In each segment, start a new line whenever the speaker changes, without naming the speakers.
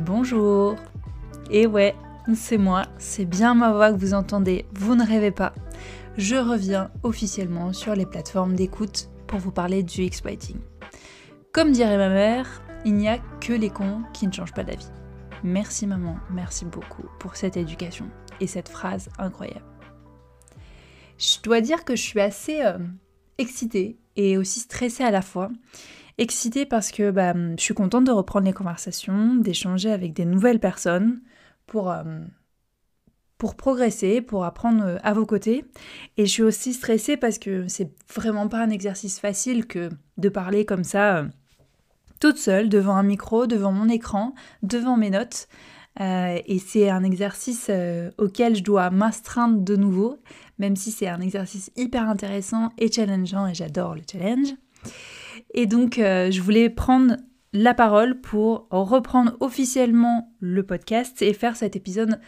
bonjour. Et ouais, c'est moi, c'est bien ma voix que vous entendez, vous ne rêvez pas. Je reviens officiellement sur les plateformes d'écoute pour vous parler du X-Writing. Comme dirait ma mère, il n'y a que les cons qui ne changent pas d'avis. Merci maman, merci beaucoup pour cette éducation et cette phrase incroyable. Je dois dire que je suis assez euh, excitée et aussi stressée à la fois. Excitée parce que bah, je suis contente de reprendre les conversations, d'échanger avec des nouvelles personnes pour, euh, pour progresser, pour apprendre euh, à vos côtés. Et je suis aussi stressée parce que c'est vraiment pas un exercice facile que de parler comme ça toute seule devant un micro, devant mon écran, devant mes notes. et c'est un exercice auquel je dois m'astreindre de nouveau même si c'est un exercice hyper intéressant et challengeant, et j'adore le challenge. Et donc, euh, je voulais prendre la parole pour reprendre officiellement le podcast et faire cet épisode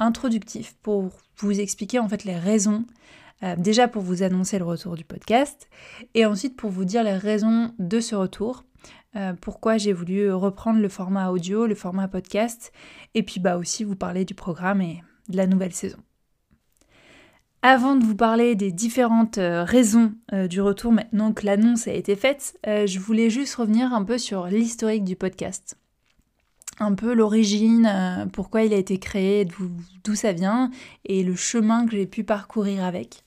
introductif pour vous expliquer en fait les raisons, euh, déjà pour vous annoncer le retour du podcast, et ensuite pour vous dire les raisons de ce retour, euh, pourquoi j'ai voulu reprendre le format audio, le format podcast, et puis bah aussi vous parler du programme et de la nouvelle saison. Avant de vous parler des différentes euh, raisons euh, du retour maintenant que l'annonce a été faite, euh, je voulais juste revenir un peu sur l'historique du podcast. Un peu l'origine, pourquoi il a été créé, d'où ça vient et le chemin que j'ai pu parcourir avec.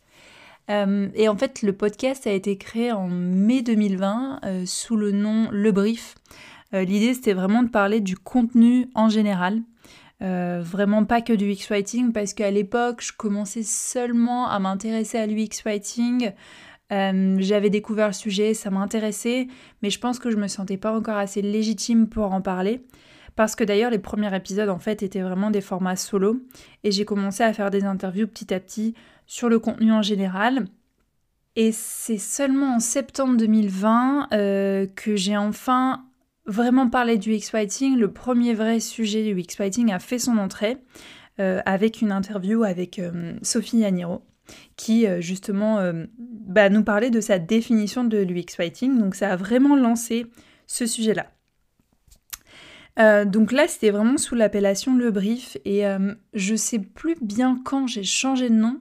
et en fait, le podcast a été créé en mai 2020 sous le nom Le Brief. L'idée, c'était vraiment de parler du contenu en général, euh, vraiment pas que du UX Writing parce qu'à l'époque, je commençais seulement à m'intéresser à l'UX Writing. Euh, j'avais découvert le sujet, ça m'intéressait, mais je pense que je me sentais pas encore assez légitime pour en parler. Parce que d'ailleurs, les premiers épisodes, en fait, étaient vraiment des formats solo. Et j'ai commencé à faire des interviews petit à petit sur le contenu en général. Et c'est seulement en septembre 2020 euh, que j'ai enfin vraiment parler du X-Fighting, le premier vrai sujet du X-Fighting a fait son entrée euh, avec une interview avec euh, Sophie Yaniro qui euh, justement nous parlait de sa définition de l'UX-Fighting. Donc ça a vraiment lancé ce sujet-là. donc là, c'était vraiment sous l'appellation Le Brief et je sais plus bien quand j'ai changé de nom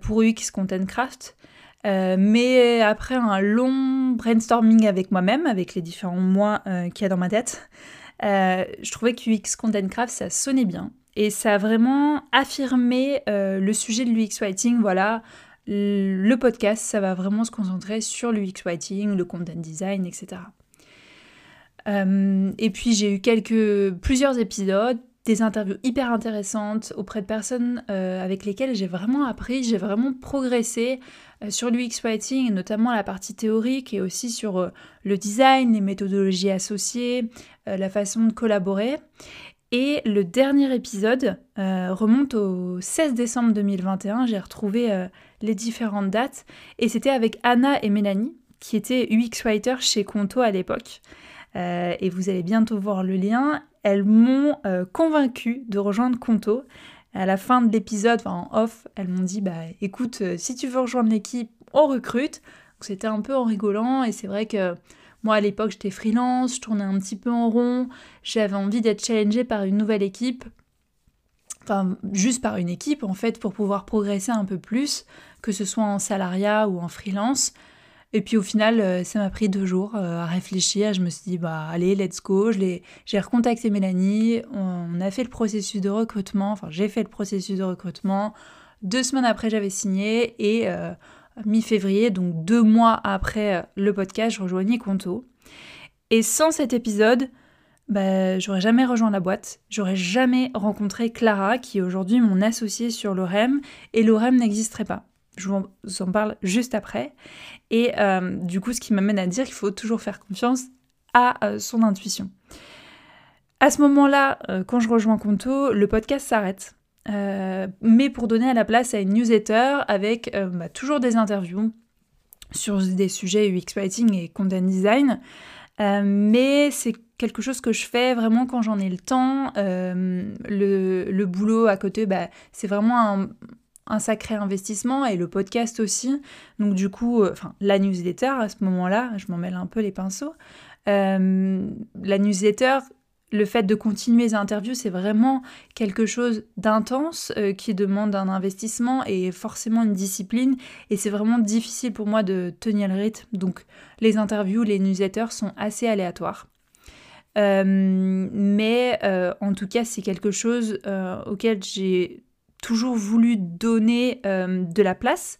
pour UX Content Craft. Euh, mais après un long brainstorming avec moi-même, avec les différents mois euh, qu'il y a dans ma tête, euh, je trouvais que UX Content Craft, ça sonnait bien. Et ça a vraiment affirmé le sujet de l'UX Writing. Voilà, le podcast, ça va vraiment se concentrer sur l'UX Writing, le content design, etc. et puis j'ai eu quelques, plusieurs épisodes, des interviews hyper intéressantes auprès de personnes avec lesquelles j'ai vraiment appris, j'ai vraiment progressé euh, sur l'UX Writing, notamment la partie théorique et aussi sur euh, le design, les méthodologies associées, euh, la façon de collaborer. Et le dernier épisode remonte au 16 décembre 2021. J'ai retrouvé les différentes dates. Et c'était avec Anna et Mélanie, qui étaient UX Writer chez Conto à l'époque. Et vous allez bientôt voir le lien. Elles m'ont convaincu de rejoindre Conto à la fin de l'épisode, en off, elles m'ont dit bah écoute, euh, si tu veux rejoindre l'équipe, on recrute. C'était un peu en rigolant et c'est vrai que moi à l'époque j'étais freelance, je tournais un petit peu en rond, j'avais envie d'être challengée par une nouvelle équipe. Enfin, juste par une équipe en fait pour pouvoir progresser un peu plus, que ce soit en salariat ou en freelance. Et puis au final, euh, ça m'a pris deux jours euh, à réfléchir. Je me suis dit, bah allez, let's go. J'ai recontacté Mélanie, on a fait le processus de recrutement, enfin j'ai fait le processus de recrutement. Deux semaines après, j'avais signé et euh, mi-février, donc deux mois après le podcast, je rejoignais Conto. Et sans cet épisode, bah, j'aurais jamais rejoint la boîte, j'aurais jamais rencontré Clara, qui est aujourd'hui mon associée sur l'OREM, et l'OREM n'existerait pas. Je vous en parle juste après. Et euh, du coup, ce qui m'amène à dire qu'il faut toujours faire confiance à euh, son intuition. À ce moment-là, euh, quand je rejoins Conto, le podcast s'arrête. mais pour donner à la place à une newsletter avec bah, toujours des interviews sur des sujets UX Writing et content design. mais c'est quelque chose que je fais vraiment quand j'en ai le temps. le, boulot à côté, bah, c'est vraiment un, un sacré investissement et le podcast aussi. Donc du coup, euh, enfin la newsletter à ce moment-là, je m'en mêle un peu les pinceaux. Euh, la newsletter, le fait de continuer les interviews, c'est vraiment quelque chose d'intense euh, qui demande un investissement et forcément une discipline. Et c'est vraiment difficile pour moi de tenir le rythme. Donc les interviews, les newsletters sont assez aléatoires. Mais en tout cas, c'est quelque chose auquel j'ai toujours voulu donner de la place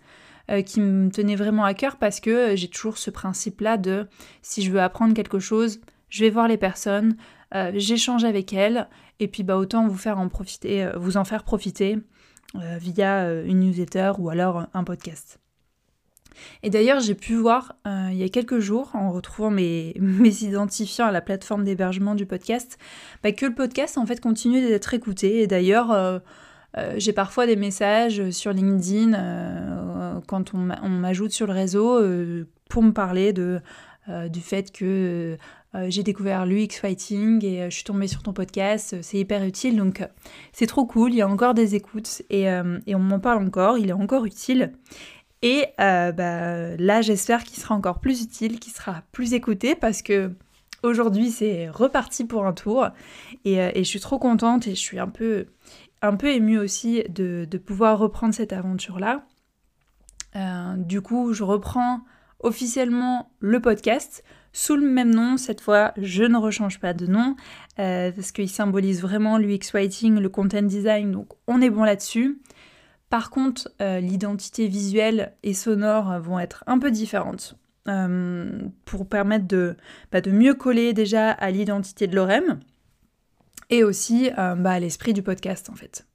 qui me tenait vraiment à cœur parce que j'ai toujours ce principe-là de si je veux apprendre quelque chose, je vais voir les personnes, euh, j'échange avec elles, et puis bah, autant vous, faire en profiter, euh, vous en faire profiter euh, via une newsletter ou alors un podcast. Et d'ailleurs, j'ai pu voir il y a quelques jours, en retrouvant mes, mes identifiants à la plateforme d'hébergement du podcast, bah, que le podcast en fait continue d'être écouté. Et d'ailleurs, j'ai parfois des messages sur LinkedIn quand on m'ajoute sur le réseau pour me parler de, du fait que euh, j'ai découvert l'UX Fighting et euh, je suis tombée sur ton podcast, c'est hyper utile, donc euh, c'est trop cool, il y a encore des écoutes et, on m'en parle encore, il est encore utile. Et bah, là, j'espère qu'il sera encore plus utile, qu'il sera plus écouté parce que aujourd'hui, c'est reparti pour un tour et, je suis trop contente et je suis un peu, un peu émue aussi de, de pouvoir reprendre cette aventure-là. du coup, je reprends officiellement le podcast sous le même nom. Cette fois, je ne rechange pas de nom euh, parce qu'il symbolise vraiment l'UX Writing, le content design, donc on est bon là-dessus. Par contre, euh, l'identité visuelle et sonore vont être un peu différentes euh, pour permettre de, bah, de, mieux coller déjà à l'identité de l'OREM et aussi bah, à l'esprit du podcast en fait.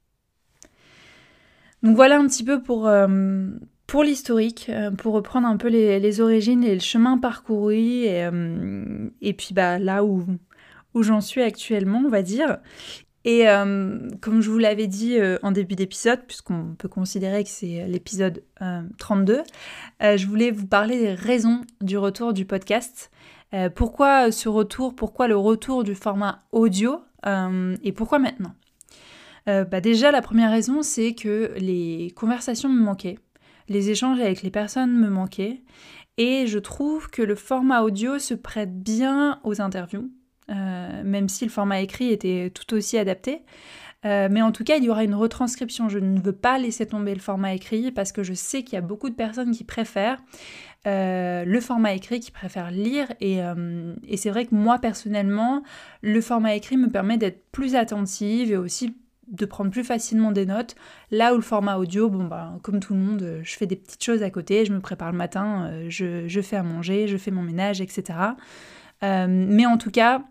Donc voilà un petit peu pour, pour l'historique, euh, pour reprendre un peu les, origines et le chemin parcouru, et, euh, puis bah, là où, où j'en suis actuellement, on va dire. Et euh, comme je vous l'avais dit en début d'épisode, puisqu'on peut considérer que c'est l'épisode 32, je voulais vous parler des raisons du retour du podcast. pourquoi ce retour Pourquoi le retour du format audio Et pourquoi maintenant bah Déjà, la première raison, c'est que les conversations me manquaient les échanges avec les personnes me manquaient. Et je trouve que le format audio se prête bien aux interviews, euh, même si le format écrit était tout aussi adapté. Euh, mais en tout cas, il y aura une retranscription. Je ne veux pas laisser tomber le format écrit parce que je sais qu'il y a beaucoup de personnes qui préfèrent euh, le format écrit, qui préfèrent lire. Et, et c'est vrai que moi, personnellement, le format écrit me permet d'être plus attentive et aussi de prendre plus facilement des notes. Là où le format audio, bon bah comme tout le monde, euh, je fais des petites choses à côté, je me prépare le matin, euh, je, fais à manger, je fais mon ménage, etc. Euh, mais en tout cas,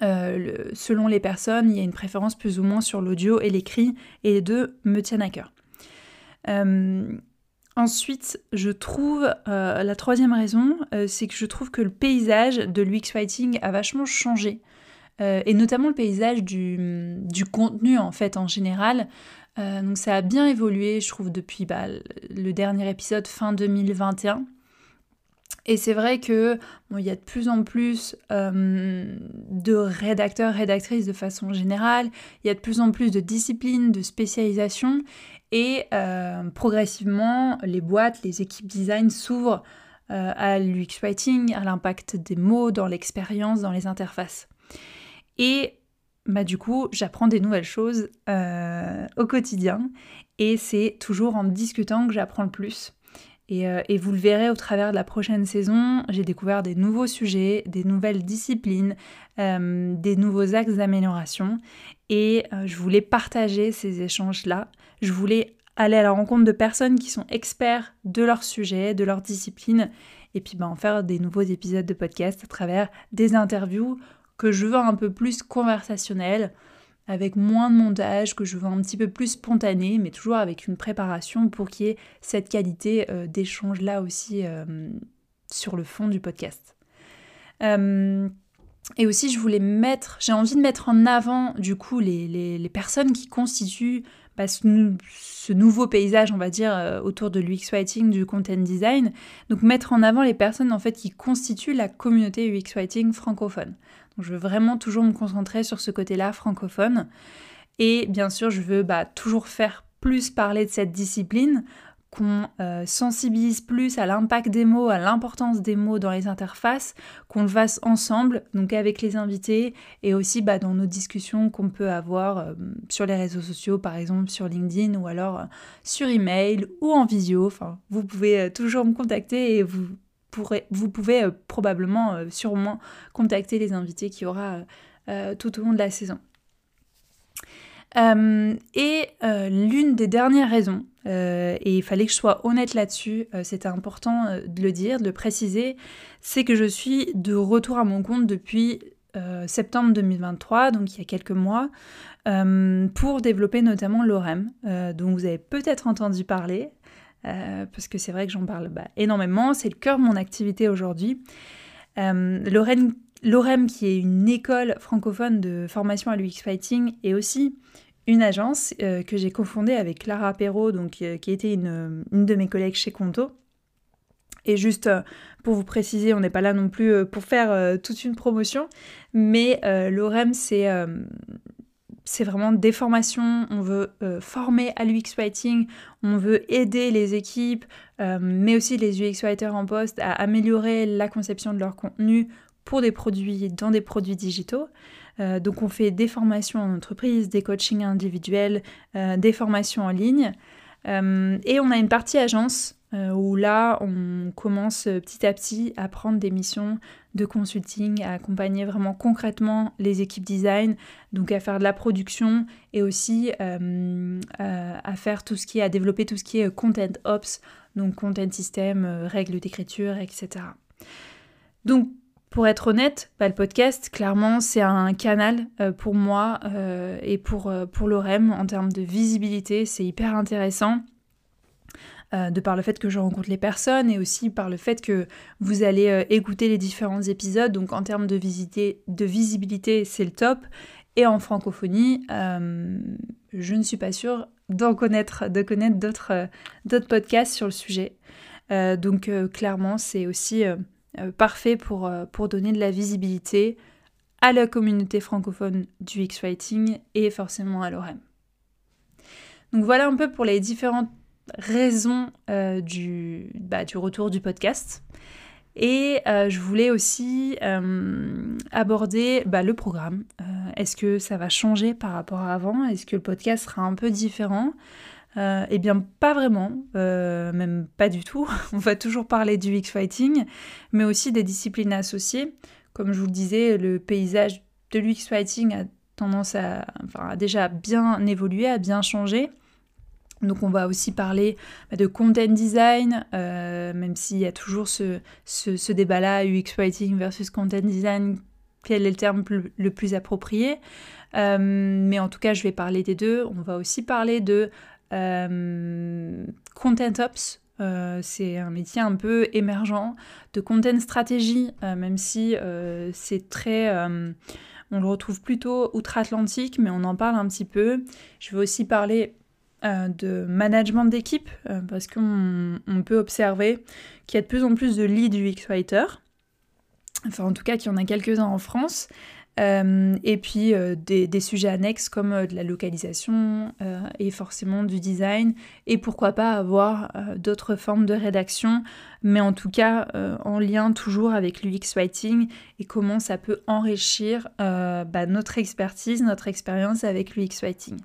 selon les personnes, il y a une préférence plus ou moins sur l'audio et l'écrit, et les deux me tiennent à cœur. Ensuite, je trouve, la troisième raison, c'est que je trouve que le paysage de l'UX Fighting a vachement changé euh, et notamment le paysage du, contenu en fait en général. Euh, donc ça a bien évolué, je trouve, depuis bah, le dernier épisode fin 2021. Et c'est vrai que il y a de plus en plus euh, de rédacteurs, rédactrices de façon générale, il y a de plus en plus de disciplines, de spécialisations, et progressivement, les boîtes, les équipes design s'ouvrent à l'UX writing, à l'impact des mots dans l'expérience, dans les interfaces. Et bah, du coup, j'apprends des nouvelles choses euh, au quotidien. Et c'est toujours en discutant que j'apprends le plus. Et, euh, et, vous le verrez au travers de la prochaine saison, j'ai découvert des nouveaux sujets, des nouvelles disciplines, euh, des nouveaux axes d'amélioration. Et je voulais partager ces échanges-là. Je voulais aller à la rencontre de personnes qui sont experts de leur sujet, de leur discipline, et puis bah, en faire des nouveaux épisodes de podcast à travers des interviews que je veux un peu plus conversationnel, avec moins de montage, que je veux un petit peu plus spontané, mais toujours avec une préparation pour qu'il y ait cette qualité euh, d'échange là aussi euh, sur le fond du podcast. Euh, et aussi, je voulais mettre, j'ai envie de mettre en avant du coup les, personnes qui constituent bah, ce, nouveau paysage, on va dire, autour de l'UX Writing, du content design. Donc mettre en avant les personnes en fait qui constituent la communauté UX Writing francophone je veux vraiment toujours me concentrer sur ce côté-là francophone. Et bien sûr, je veux bah, toujours faire plus parler de cette discipline, qu'on euh, sensibilise plus à l'impact des mots, à l'importance des mots dans les interfaces, qu'on le fasse ensemble, donc avec les invités, et aussi bah, dans nos discussions qu'on peut avoir euh, sur les réseaux sociaux, par exemple sur LinkedIn ou alors euh, sur email ou en visio. Vous pouvez toujours me contacter et vous, vous pouvez probablement, sûrement, contacter les invités qu'il y aura tout au long de la saison. et l'une des dernières raisons euh, et il fallait que je sois honnête là-dessus, euh, c'était important euh, de le dire, de le préciser, c'est que je suis de retour à mon compte depuis septembre 2023, donc il y a quelques mois, pour développer notamment l'OREM, dont vous avez peut-être entendu parler, parce que c'est vrai que j'en parle bah, énormément, c'est le cœur de mon activité aujourd'hui. L'OREM qui est une école francophone de formation à l'UX Fighting et aussi une agence euh, que j'ai cofondée avec Clara Perrault, donc, euh, qui était une, de mes collègues chez Conto. Et juste euh, pour vous préciser, on n'est pas là non plus pour faire toute une promotion, mais l'OREM, c'est c'est vraiment des formations, on veut former à l'UX Writing, on veut aider les équipes, mais aussi les UX Writers en poste à améliorer la conception de leur contenu pour des produits, dans des produits digitaux. Euh, donc on fait des formations en entreprise, des coachings individuels, euh, des formations en ligne. Euh, et on a une partie agence où là on commence petit à petit à prendre des missions de consulting, à accompagner vraiment concrètement les équipes design, donc à faire de la production et aussi à faire tout ce qui est, à développer tout ce qui est content ops, donc content system, règles d'écriture, etc. Donc pour être honnête, bah, le podcast, clairement, c'est un canal euh, pour moi euh, et pour, euh, pour l'OREM en termes de visibilité. C'est hyper intéressant. De par le fait que je rencontre les personnes et aussi par le fait que vous allez écouter les différents épisodes. Donc en termes de, de visibilité, c'est le top. Et en francophonie, je ne suis pas sûre d'en connaître, de connaître d'autres, podcasts sur le sujet. donc clairement, c'est aussi euh, parfait pour, euh, pour donner de la visibilité à la communauté francophone du X-Writing et forcément à l'OREM. Donc voilà un peu pour les différentes raisons euh, du, bah, du retour du podcast. Et je voulais aussi aborder bah, le programme. Est-ce que ça va changer par rapport à avant? Est-ce que le podcast sera un peu différent? Euh, eh bien, pas vraiment, euh, même pas du tout. On va toujours parler du X-Fighting, mais aussi des disciplines associées. Comme je vous le disais, le paysage de l'UX-Fighting a tendance à, enfin, déjà bien évoluer, à bien changer. Donc on va aussi parler bah, de content design, euh, même s'il y a toujours ce, ce, débat-là, UX-Writing versus content design, quel est le terme le plus approprié. mais en tout cas, je vais parler des deux. On va aussi parler de euh, content Ops, euh, c'est un métier un peu émergent de content stratégie, euh, même si c'est très... on le retrouve plutôt outre-Atlantique, mais on en parle un petit peu. Je vais aussi parler de management d'équipe, parce qu'on peut observer qu'il y a de plus en plus de lead UX writer. Enfin, en tout cas, qu'il y en a quelques-uns en France. Euh, et puis euh, des, sujets annexes comme euh, de la localisation et forcément du design et pourquoi pas avoir d'autres formes de rédaction mais en tout cas en lien toujours avec l'UX Writing et comment ça peut enrichir bah, notre expertise, notre expérience avec l'UX Writing.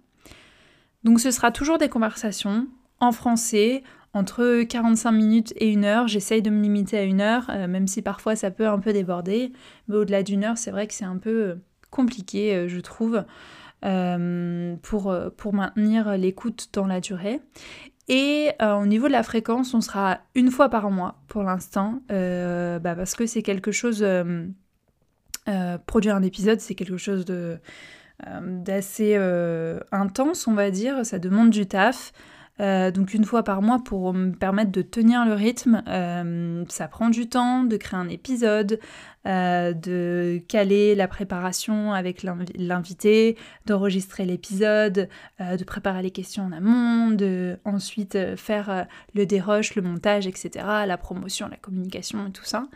Donc ce sera toujours des conversations en français, entre 45 minutes et une heure. J'essaye de me limiter à une heure, euh, même si parfois ça peut un peu déborder. Mais au-delà d'une heure, c'est vrai que c'est un peu euh, compliqué, euh, je trouve, pour, pour maintenir l'écoute dans la durée. Et au niveau de la fréquence, on sera une fois par mois pour l'instant, bah, parce que c'est quelque chose... produire un épisode, c'est quelque chose de d'assez intense, on va dire. Ça demande du taf. Euh, donc une fois par mois pour me permettre de tenir le rythme. Euh, ça prend du temps de créer un épisode, euh, de caler la préparation avec l'invité, d'enregistrer l'épisode, de préparer les questions en amont, de ensuite faire le dérush, le montage, etc., la promotion, la communication et tout ça.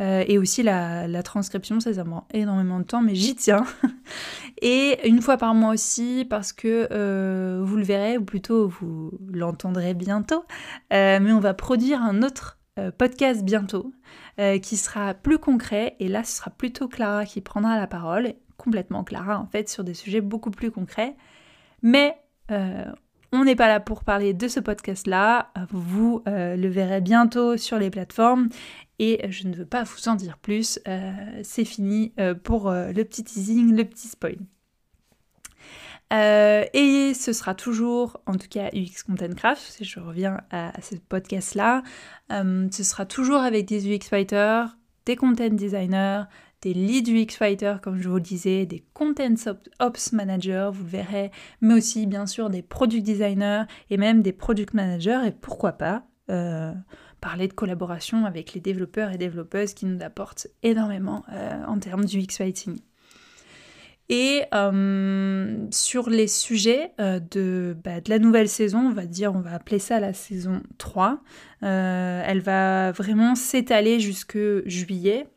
Et aussi la, transcription, ça, ça prend énormément de temps, mais j'y tiens. et une fois par mois aussi, parce que vous le verrez, ou plutôt vous l'entendrez bientôt, mais on va produire un autre podcast bientôt qui sera plus concret. Et là, ce sera plutôt Clara qui prendra la parole, complètement Clara en fait, sur des sujets beaucoup plus concrets. Mais on n'est pas là pour parler de ce podcast-là. Vous euh, le verrez bientôt sur les plateformes. Et je ne veux pas vous en dire plus. Euh, c'est fini euh, pour le petit teasing, le petit spoil. et ce sera toujours, en tout cas UX Content Craft, si je reviens à, ce podcast-là, ce sera toujours avec des UX writers, des content designers, des lead UX fighters, comme je vous le disais, des content ops managers, vous le verrez, mais aussi bien sûr des product designers et même des product managers, et pourquoi pas euh, parler de collaboration avec les développeurs et développeuses qui nous apportent énormément euh, en termes du UX fighting. Et euh, sur les sujets de, bah, de, la nouvelle saison, on va dire, on va appeler ça la saison 3, elle va vraiment s'étaler jusque juillet,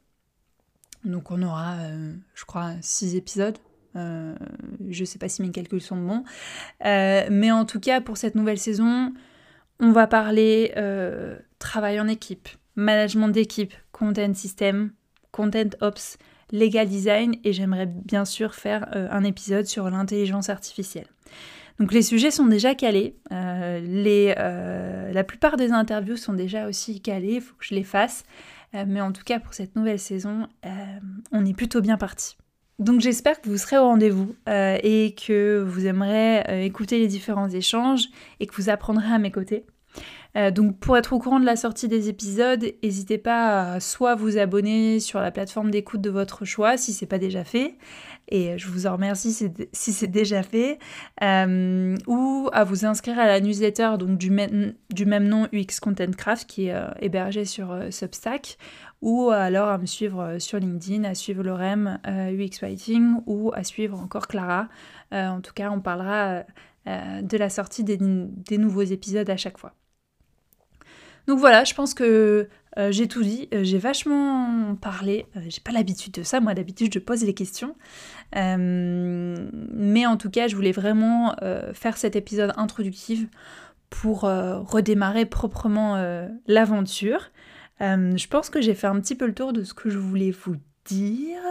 donc on aura, euh, je crois, six épisodes. Euh, je sais pas si mes calculs sont bons. Euh, mais en tout cas, pour cette nouvelle saison, on va parler travail en équipe, management d'équipe, content system, content ops, legal design et j'aimerais bien sûr faire un épisode sur l'intelligence artificielle. Donc les sujets sont déjà calés, les, la plupart des interviews sont déjà aussi calées, il faut que je les fasse. Euh, mais en tout cas, pour cette nouvelle saison, euh, on est plutôt bien parti. Donc j'espère que vous serez au rendez-vous euh, et que vous aimerez écouter les différents échanges et que vous apprendrez à mes côtés. Donc pour être au courant de la sortie des épisodes, n'hésitez pas à soit vous abonner sur la plateforme d'écoute de votre choix si ce n'est pas déjà fait, et je vous en remercie si c'est déjà fait, euh, ou à vous inscrire à la newsletter donc, du, même, nom UX Content Craft qui est euh, hébergé sur euh, Substack, ou alors à me suivre sur LinkedIn, à suivre Lorem UX Writing, ou à suivre encore Clara. en tout cas, on parlera de la sortie des nouveaux épisodes à chaque fois. Donc voilà, je pense que euh, j'ai tout dit, euh, j'ai vachement parlé, euh, j'ai pas l'habitude de ça, moi d'habitude je pose les questions. mais en tout cas, je voulais vraiment faire cet épisode introductif pour redémarrer proprement l'aventure. je pense que j'ai fait un petit peu le tour de ce que je voulais vous dire.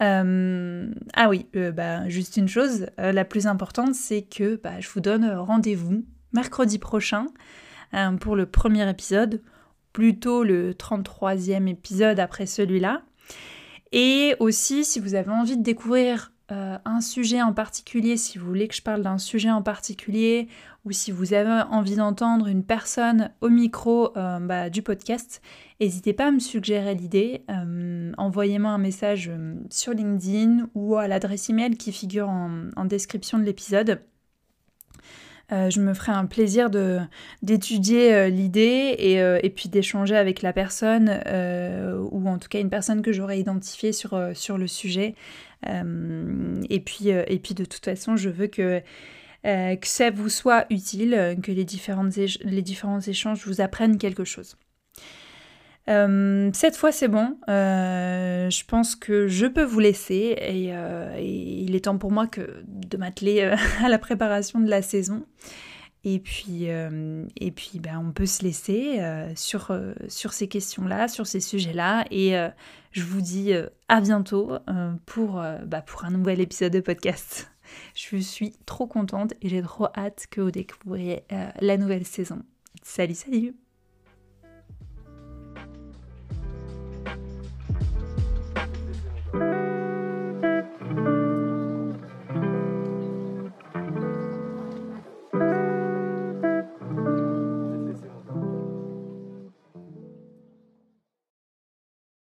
ah oui, bah, juste une chose, la plus importante, c'est que bah, je vous donne rendez-vous mercredi prochain pour le premier épisode plutôt le 33e épisode après celui-là. Et aussi, si vous avez envie de découvrir euh, un sujet en particulier, si vous voulez que je parle d'un sujet en particulier, ou si vous avez envie d'entendre une personne au micro euh, bah, du podcast, n'hésitez pas à me suggérer l'idée. Euh, envoyez-moi un message sur LinkedIn ou à l'adresse email qui figure en description de l'épisode. Euh, je me ferai un plaisir d'étudier euh, l'idée euh, et, puis d'échanger avec la personne ou en tout cas une personne que j'aurais identifiée sur, le sujet. et, puis, de toute façon, je veux que, ça vous soit utile, que les différents échanges vous apprennent quelque chose. Euh, cette fois, c'est bon. Euh, je pense que je peux vous laisser euh, et, il est temps pour moi de m'atteler à la préparation de la saison. Et puis, et puis ben, on peut se laisser sur, sur ces questions-là, sur ces sujets-là. Et je vous dis à bientôt pour, bah, pour un nouvel épisode de podcast. Je suis trop contente et j'ai trop hâte que vous découvriez la nouvelle saison. Salut, salut